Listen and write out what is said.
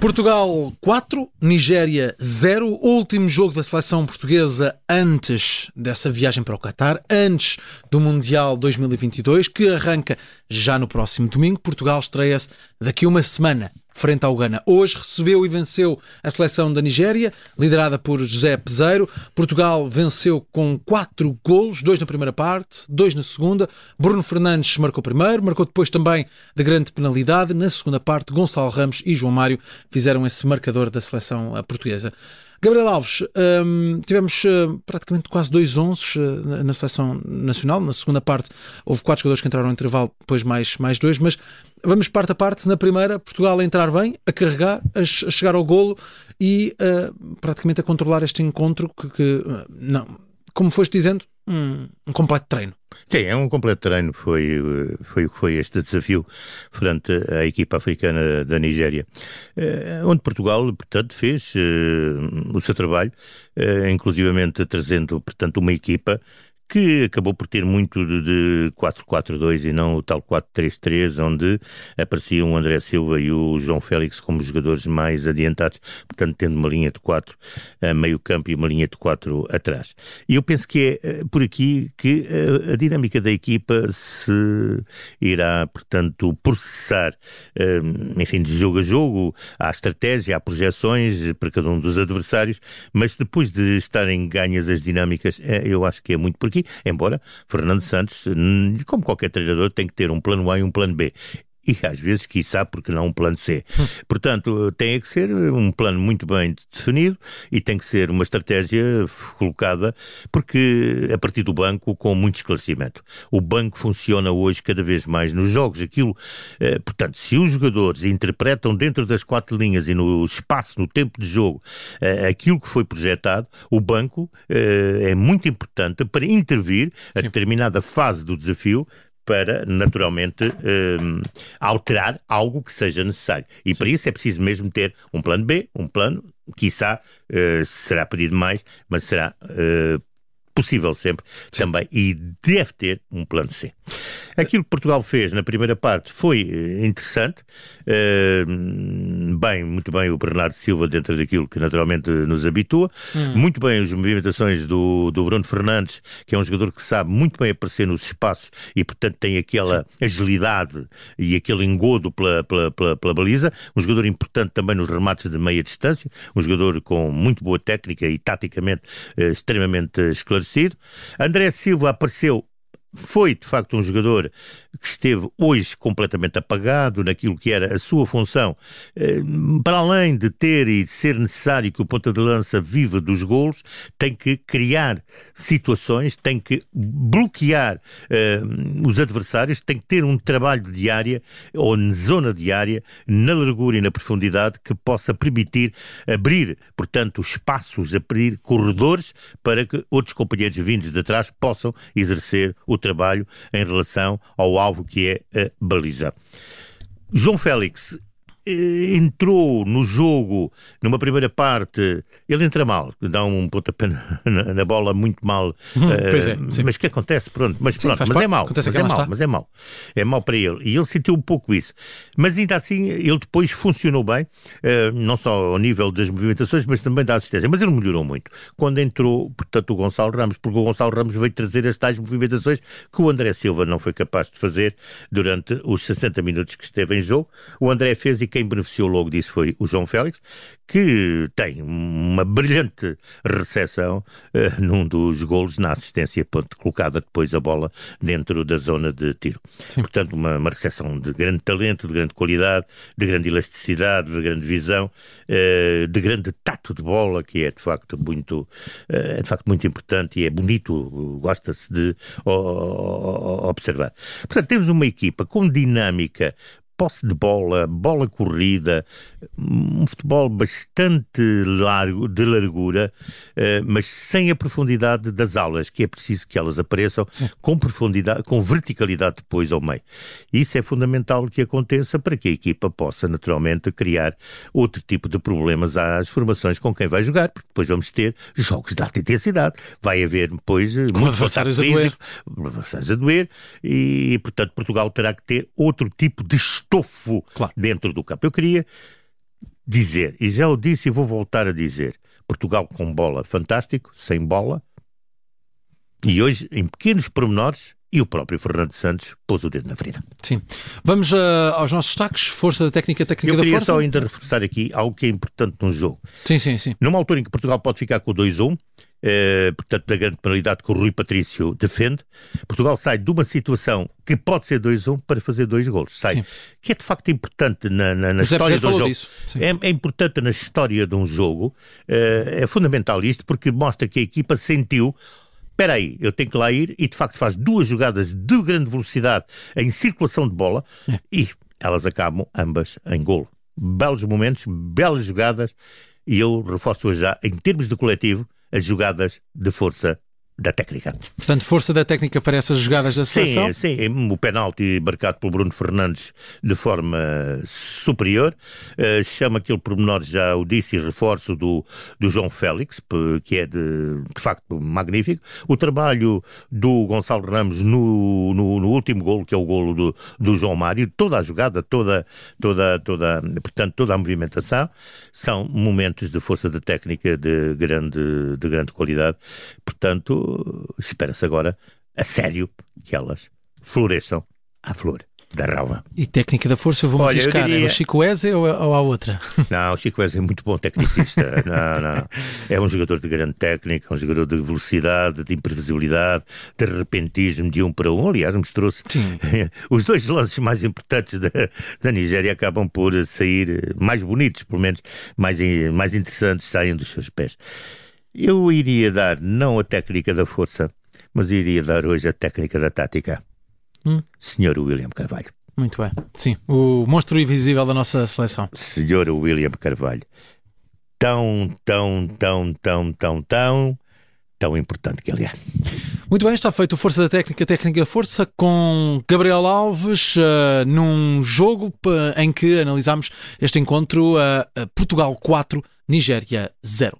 Portugal 4, Nigéria 0. Último jogo da seleção portuguesa antes dessa viagem para o Qatar, antes do Mundial 2022, que arranca já no próximo domingo. Portugal estreia-se daqui a uma semana frente ao Ghana. Hoje recebeu e venceu a seleção da Nigéria, liderada por José Peseiro. Portugal venceu com quatro golos, dois na primeira parte, dois na segunda. Bruno Fernandes marcou primeiro, marcou depois também de grande penalidade. Na segunda parte, Gonçalo Ramos e João Mário fizeram esse marcador da seleção portuguesa. Gabriel Alves, um, tivemos uh, praticamente quase dois onços uh, na seleção nacional. Na segunda parte houve quatro jogadores que entraram no intervalo, depois mais, mais dois, mas vamos parte a parte. Na primeira, Portugal a entrar bem, a carregar, a, a chegar ao golo e uh, praticamente a controlar este encontro que, que não, como foste dizendo, um, um, completo treino. Sim, é um completo treino. Foi, foi o que foi este desafio frente à equipa africana da Nigéria, eh, onde Portugal, portanto, fez uh, o seu trabalho, inclusivamente trazendo, portanto, uma equipa que acabou por ter muito de 4-4-2 e não o tal 4-3-3, onde apareciam o André Silva e o João Félix como jogadores mais adiantados, portanto, tendo uma linha de 4 a meio campo e uma linha de 4 atrás. E eu penso que é eh, por aqui que a, eh, a dinâmica da equipa se irá, portanto, processar, eh, enfim, de jogo a jogo, há estratégia, há projeções para cada um dos adversários, mas depois de estarem ganhas as dinâmicas, eu acho que é muito por aqui embora Fernando Santos, como qualquer treinador, tem que ter um plano A e um plano B e às vezes, quiçá, porque não um plano C. Hum. Portanto, tem que ser um plano muito bem definido e tem que ser uma estratégia colocada, porque a partir do banco, com muito esclarecimento. O banco funciona hoje cada vez mais nos jogos. Aquilo, eh, portanto, se os jogadores interpretam dentro das quatro linhas e no espaço, no tempo de jogo, eh, aquilo que foi projetado, o banco eh, é muito importante para intervir a determinada fase do desafio para, naturalmente, um, alterar algo que seja necessário. E Sim. para isso é preciso mesmo ter um plano B, um plano, quiçá uh, será pedido mais, mas será uh, possível sempre Sim. também. E deve ter um plano C. Aquilo que Portugal fez na primeira parte foi eh, interessante. Uh, bem, muito bem o Bernardo Silva dentro daquilo que naturalmente nos habitua. Hum. Muito bem as movimentações do, do Bruno Fernandes, que é um jogador que sabe muito bem aparecer nos espaços e, portanto, tem aquela Sim. agilidade e aquele engodo pela, pela, pela, pela, baliza. Um jogador importante também nos remates de meia distância. Um jogador com muito boa técnica e taticamente uh, extremamente esclarecido. André Silva apareceu foi de facto um jogador que esteve hoje completamente apagado naquilo que era a sua função, eh, para além de ter e de ser necessário que o ponta de lança viva dos golos, tem que criar situações, tem que bloquear uh, os adversários, tem que ter um trabalho de área ou zona de área, na largura e na profundidade, que possa permitir abrir, portanto, espaços, abrir corredores para que outros companheiros vindos de trás possam exercer o trabalho em relação ao alvo que é a baliza. João Félix entrou no jogo numa primeira parte, ele entra mal, dá um pontapé na, na bola muito mal. Hum, uh, pois é, sim. Mas que acontece, pronto, mas, sim, pronto, mas é mau, mas é mau, mas é mau. É para ele. E ele sentiu um pouco isso. Mas ainda assim, ele depois funcionou bem, uh, não só ao nível das movimentações, mas também da assistência. Mas ele melhorou muito. Quando entrou, portanto, o Gonçalo Ramos, porque o Gonçalo Ramos veio trazer as tais movimentações que o André Silva não foi capaz de fazer durante os 60 minutos que esteve em jogo. O André fez e quem beneficiou logo disso foi o João Félix, que tem uma brilhante recepção uh, num dos golos na assistência, ponto, colocada depois a bola dentro da zona de tiro. Sim. Portanto, uma, uma recepção de grande talento, de grande qualidade, de grande elasticidade, de grande visão, uh, de grande tato de bola, que é de facto muito, uh, é de facto muito importante e é bonito, gosta-se de observar. Portanto, temos uma equipa com dinâmica posse de bola, bola corrida, um futebol bastante largo, de largura, uh, mas sem a profundidade das alas, que é preciso que elas apareçam Sim. com profundidade, com verticalidade depois ao meio. Isso é fundamental que aconteça para que a equipa possa naturalmente criar outro tipo de problemas às formações com quem vai jogar, porque depois vamos ter jogos de alta intensidade, vai haver depois com adversários a doer. adversários a doer e, portanto, Portugal terá que ter outro tipo de estofo claro. dentro do campo. Eu queria dizer, e já o disse e vou voltar a dizer, Portugal com bola, fantástico, sem bola, e hoje, em pequenos pormenores, e o próprio Fernando Santos pôs o dedo na ferida. Sim. Vamos uh, aos nossos destaques. Força da técnica, técnica Eu da queria força. só ainda reforçar aqui algo que é importante num jogo. Sim, sim, sim. Numa altura em que Portugal pode ficar com o 2-1, eh, portanto, da grande penalidade que o Rui Patrício defende, Portugal sai de uma situação que pode ser 2-1 para fazer dois golos. Sai. Sim. Que é de facto importante na, na, na José história do falou jogo. É, é importante na história de um jogo, eh, é fundamental isto, porque mostra que a equipa sentiu. Espera aí, eu tenho que lá ir e de facto faz duas jogadas de grande velocidade em circulação de bola É. e elas acabam ambas em golo. Belos momentos, belas jogadas e eu reforço já, em termos de coletivo, as jogadas de força da técnica. Portanto, força da técnica para essas jogadas da seleção. Sim, sim, o penalti marcado pelo Bruno Fernandes de forma superior. Uh, chama aquele pormenor, já o disse e reforço, do, do João Félix, que é de, de facto magnífico. O trabalho do Gonçalo Ramos no, no, no último golo, que é o golo do, do João Mário, toda a jogada, toda, toda, toda, portanto, toda a movimentação, são momentos de força de técnica de grande, de grande qualidade. Portanto, espera-se agora, a sério, que elas floresçam à flor da relva. E técnica da força, eu vou-me arriscar. É diria- o Chico Eze ou, ou a outra? Não, o Chico Wes é muito bom tecnicista. não, não. É um jogador de grande técnica, um jogador de velocidade, de imprevisibilidade, de repentismo de um para um. Aliás, mostrou-se. Os dois lances mais importantes da, da Nigéria acabam por sair mais bonitos, pelo menos mais, mais interessantes, saem dos seus pés. Eu iria dar não a técnica da força, mas iria dar hoje a técnica da tática. Hum. Senhor William Carvalho. Muito bem. Sim, o monstro invisível da nossa seleção. Senhor William Carvalho. Tão, tão, tão, tão, tão, tão, tão importante que ele é. Muito bem, está feito o Força da Técnica, Técnica da Força, com Gabriel Alves, eh, num jogo pa- em que analisámos este encontro, eh, eh, Portugal 4, Nigéria 0.